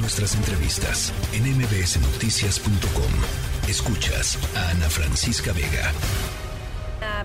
Nuestras entrevistas en mbsnoticias.com. Escuchas a Ana Francisca Vega.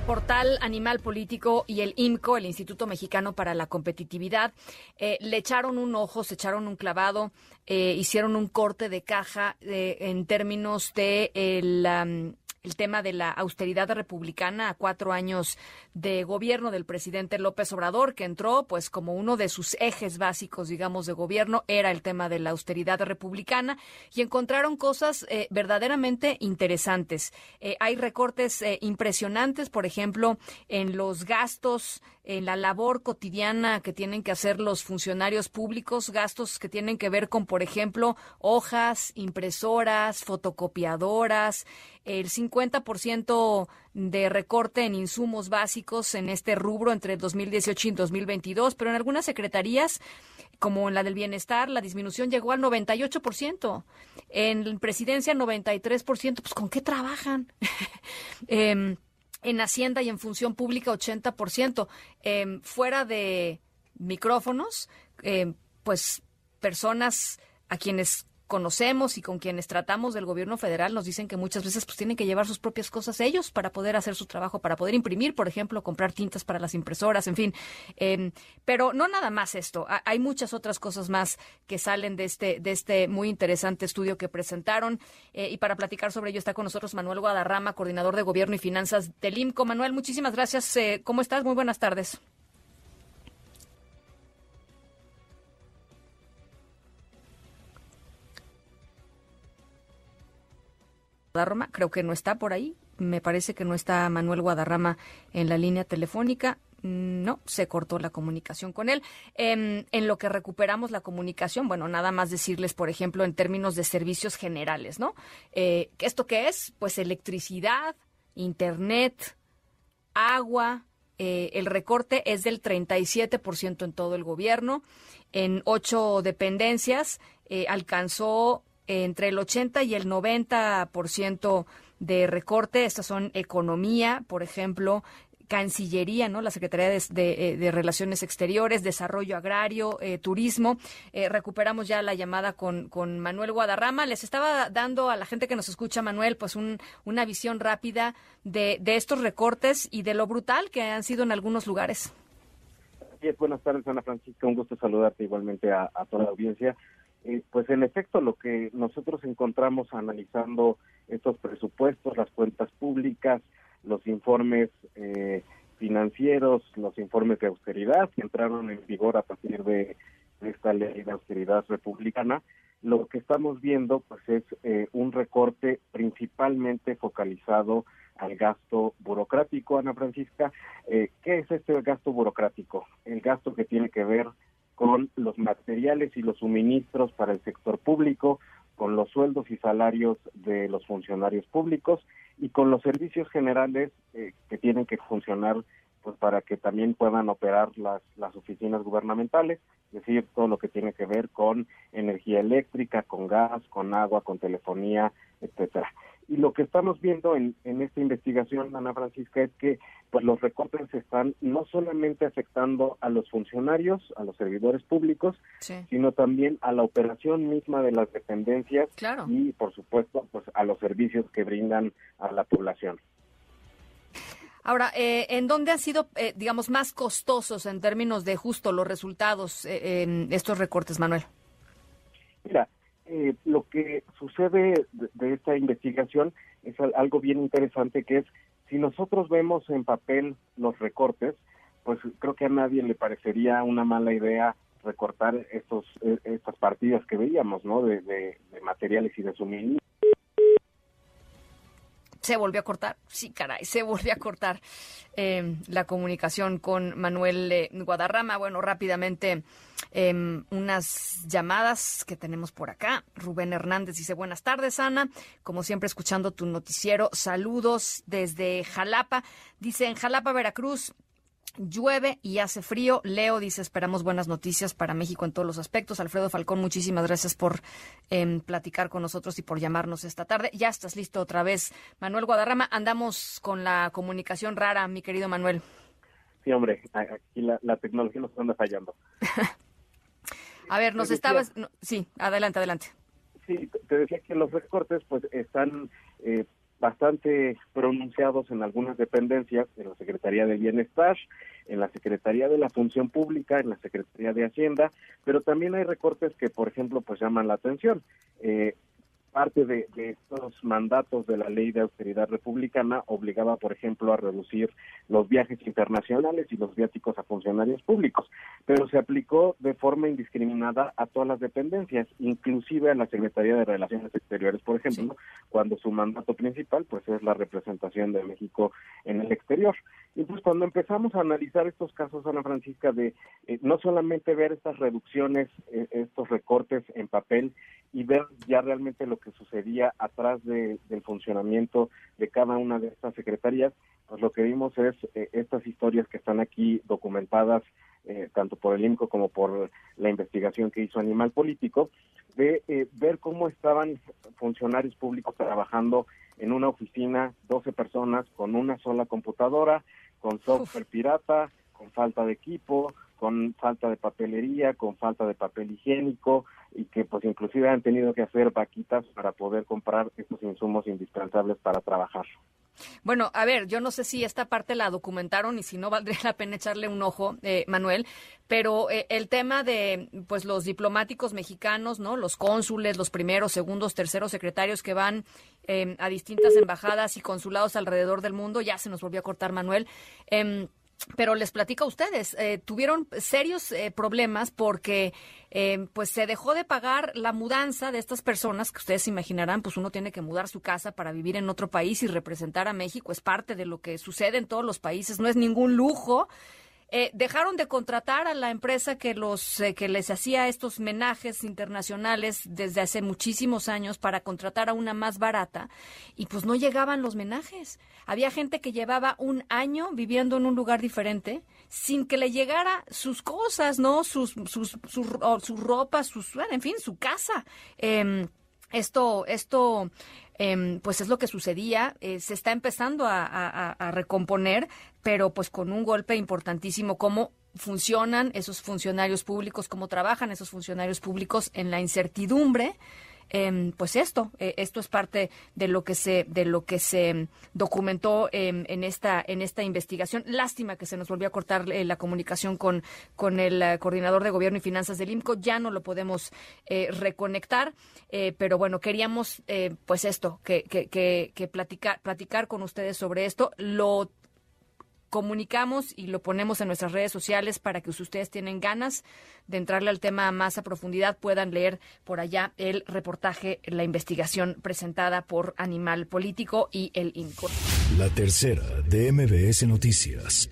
Portal Animal Político y el IMCO, el Instituto Mexicano para la Competitividad, eh, le echaron un ojo, se echaron un clavado, eh, hicieron un corte de caja eh, en términos de el, el tema de la austeridad republicana a cuatro años de gobierno del presidente López Obrador, que entró pues como uno de sus ejes básicos, digamos, de gobierno, era el tema de la austeridad republicana y encontraron cosas eh, verdaderamente interesantes. Eh, hay recortes eh, impresionantes, por ejemplo, en los gastos en la labor cotidiana que tienen que hacer los funcionarios públicos, gastos que tienen que ver con, por ejemplo, hojas, impresoras, fotocopiadoras, el 50% de recorte en insumos básicos en este rubro entre 2018 y 2022, pero en algunas secretarías como en la del bienestar, la disminución llegó al 98%. En presidencia, 93%. Pues, ¿con qué trabajan? eh, en Hacienda y en Función Pública 80%. Eh, fuera de micrófonos, eh, pues personas a quienes conocemos y con quienes tratamos del gobierno federal nos dicen que muchas veces pues tienen que llevar sus propias cosas ellos para poder hacer su trabajo, para poder imprimir, por ejemplo, comprar tintas para las impresoras, en fin. Eh, pero no nada más esto, hay muchas otras cosas más que salen de este, de este muy interesante estudio que presentaron. Eh, y para platicar sobre ello está con nosotros Manuel Guadarrama, coordinador de gobierno y finanzas del IMCO. Manuel, muchísimas gracias. Eh, ¿Cómo estás? Muy buenas tardes. Guadarrama, creo que no está por ahí. Me parece que no está Manuel Guadarrama en la línea telefónica. No, se cortó la comunicación con él. En, lo que recuperamos la comunicación, bueno, nada más decirles, por ejemplo, en términos de servicios generales, ¿no? Eh, ¿Esto qué es? Pues electricidad, internet, agua. Eh, el recorte es del 37% en todo el gobierno. En ocho dependencias eh, alcanzó entre el 80 y el 90% de recorte. Estas son economía, por ejemplo, Cancillería, ¿no? La Secretaría de, eh, Relaciones Exteriores, Desarrollo Agrario, eh, Turismo. Eh, recuperamos ya la llamada con, con, Manuel Guadarrama. Les estaba dando a la gente que nos escucha, Manuel, pues una visión rápida de, de, estos recortes y de lo brutal que han sido en algunos lugares. buenas tardes, Ana Francisca. Un gusto saludarte igualmente a toda la audiencia. Eh, pues en efecto lo que nosotros encontramos analizando estos presupuestos, las cuentas públicas, los informes eh, financieros, los informes de austeridad que entraron en vigor a partir de, esta ley de austeridad republicana, lo que estamos viendo pues es eh, un recorte principalmente focalizado al gasto burocrático, Ana Francisca. ¿Qué es este gasto burocrático? El gasto que tiene que ver con los materiales y los suministros para el sector público, con los sueldos y salarios de los funcionarios públicos y con los servicios generales eh, que tienen que funcionar pues para que también puedan operar las, las oficinas gubernamentales, es decir, todo lo que tiene que ver con energía eléctrica, con gas, con agua, con telefonía, etcétera. Y lo que estamos viendo en, en esta investigación, Ana Francisca, es que pues los recortes están no solamente afectando a los funcionarios, a los servidores públicos, sino también a la operación misma de las dependencias y, por supuesto, pues a los servicios que brindan a la población. Ahora, eh, ¿en dónde han sido, eh, digamos, más costosos en términos de justo los resultados eh, en estos recortes, Manuel? Mira, eh, lo que sucede de, esta investigación es algo bien interesante que es si nosotros vemos en papel los recortes, pues creo que a nadie le parecería una mala idea recortar estos e, estas partidas que veíamos, ¿no? De, de, materiales y de suministro. Se volvió a cortar, sí, caray, se volvió a cortar eh, la comunicación con Manuel eh, Guadarrama. Bueno, rápidamente Em, unas llamadas que tenemos por acá. Rubén Hernández dice, buenas tardes, Ana. Como siempre, escuchando tu noticiero. Saludos desde Jalapa. Dice, en Jalapa, Veracruz, Llueve y hace frío. Leo dice, esperamos buenas noticias para México en todos los aspectos. Alfredo Falcón, muchísimas gracias por em, platicar con nosotros y por llamarnos esta tarde. Ya estás listo otra vez. Manuel Guadarrama, andamos con la comunicación rara, mi querido Manuel. Sí, hombre, aquí la, la tecnología nos anda fallando. A ver, nos estabas... sí, adelante, adelante. Sí, te decía que los recortes pues están eh, bastante pronunciados en algunas dependencias, en la Secretaría de Bienestar, en la Secretaría de la Función Pública, en la Secretaría de Hacienda, pero también hay recortes que, por ejemplo, pues llaman la atención. Eh, parte de, estos mandatos de la ley de austeridad republicana obligaba, por ejemplo, a reducir los viajes internacionales y los viáticos a funcionarios públicos, pero se aplicó de forma indiscriminada a todas las dependencias, inclusive a la Secretaría de Relaciones Exteriores, por ejemplo, cuando su mandato principal pues es la representación de México en el exterior. Y pues cuando empezamos a analizar estos casos, Ana Francisca, de eh, no solamente ver estas reducciones, eh, estos recortes en papel y ver ya realmente lo que sucedía atrás del funcionamiento de cada una de estas secretarías, pues lo que vimos es eh, estas historias que están aquí documentadas eh, tanto por el INCO como por la investigación que hizo Animal Político, de ver cómo estaban funcionarios públicos trabajando en una oficina, 12 personas, con una sola computadora, con software pirata, con falta de equipo, con falta de papelería, con falta de papel higiénico y que pues inclusive han tenido que hacer vaquitas para poder comprar estos insumos indispensables para trabajar. Bueno, a ver, yo no sé si esta parte la documentaron y si no valdría la pena echarle un ojo, eh, Manuel, pero eh, el tema de pues los diplomáticos mexicanos, ¿no? Los cónsules, los primeros, segundos, terceros secretarios que van eh, a distintas embajadas y consulados alrededor del mundo, ya se nos volvió a cortar Manuel. Pero les platico a ustedes, eh, tuvieron serios eh, problemas porque eh, pues se dejó de pagar la mudanza de estas personas, que ustedes imaginarán, pues uno tiene que mudar su casa para vivir en otro país y representar a México, es parte de lo que sucede en todos los países, no es ningún lujo. Eh, dejaron de contratar a la empresa que los eh, que les hacía estos menajes internacionales desde hace muchísimos años para contratar a una más barata y pues no llegaban los menajes. Había gente que llevaba un año viviendo en un lugar diferente sin que le llegara sus cosas, ¿no? Sus sus su, ropa, sus en fin, su casa. Em, esto esto Em, pues es lo que sucedía. Eh, se está empezando a, recomponer, pero pues con un golpe importantísimo cómo funcionan esos funcionarios públicos, cómo trabajan esos funcionarios públicos en la incertidumbre Em, pues esto, eh, esto es parte de lo que se, de lo que se documentó em, en esta, en esta investigación. Lástima que se nos volvió a cortar eh, la comunicación con, con el eh, coordinador de gobierno y finanzas del IMCO. Ya no lo podemos reconectar, pero bueno, queríamos, pues esto, que, que, que, que platicar, platicar con ustedes sobre esto. Lo comunicamos y lo ponemos en nuestras redes sociales para que si ustedes tienen ganas de entrarle al tema más a profundidad puedan leer por allá el reportaje, la investigación presentada por Animal Político y el INCO. La tercera de MBS Noticias.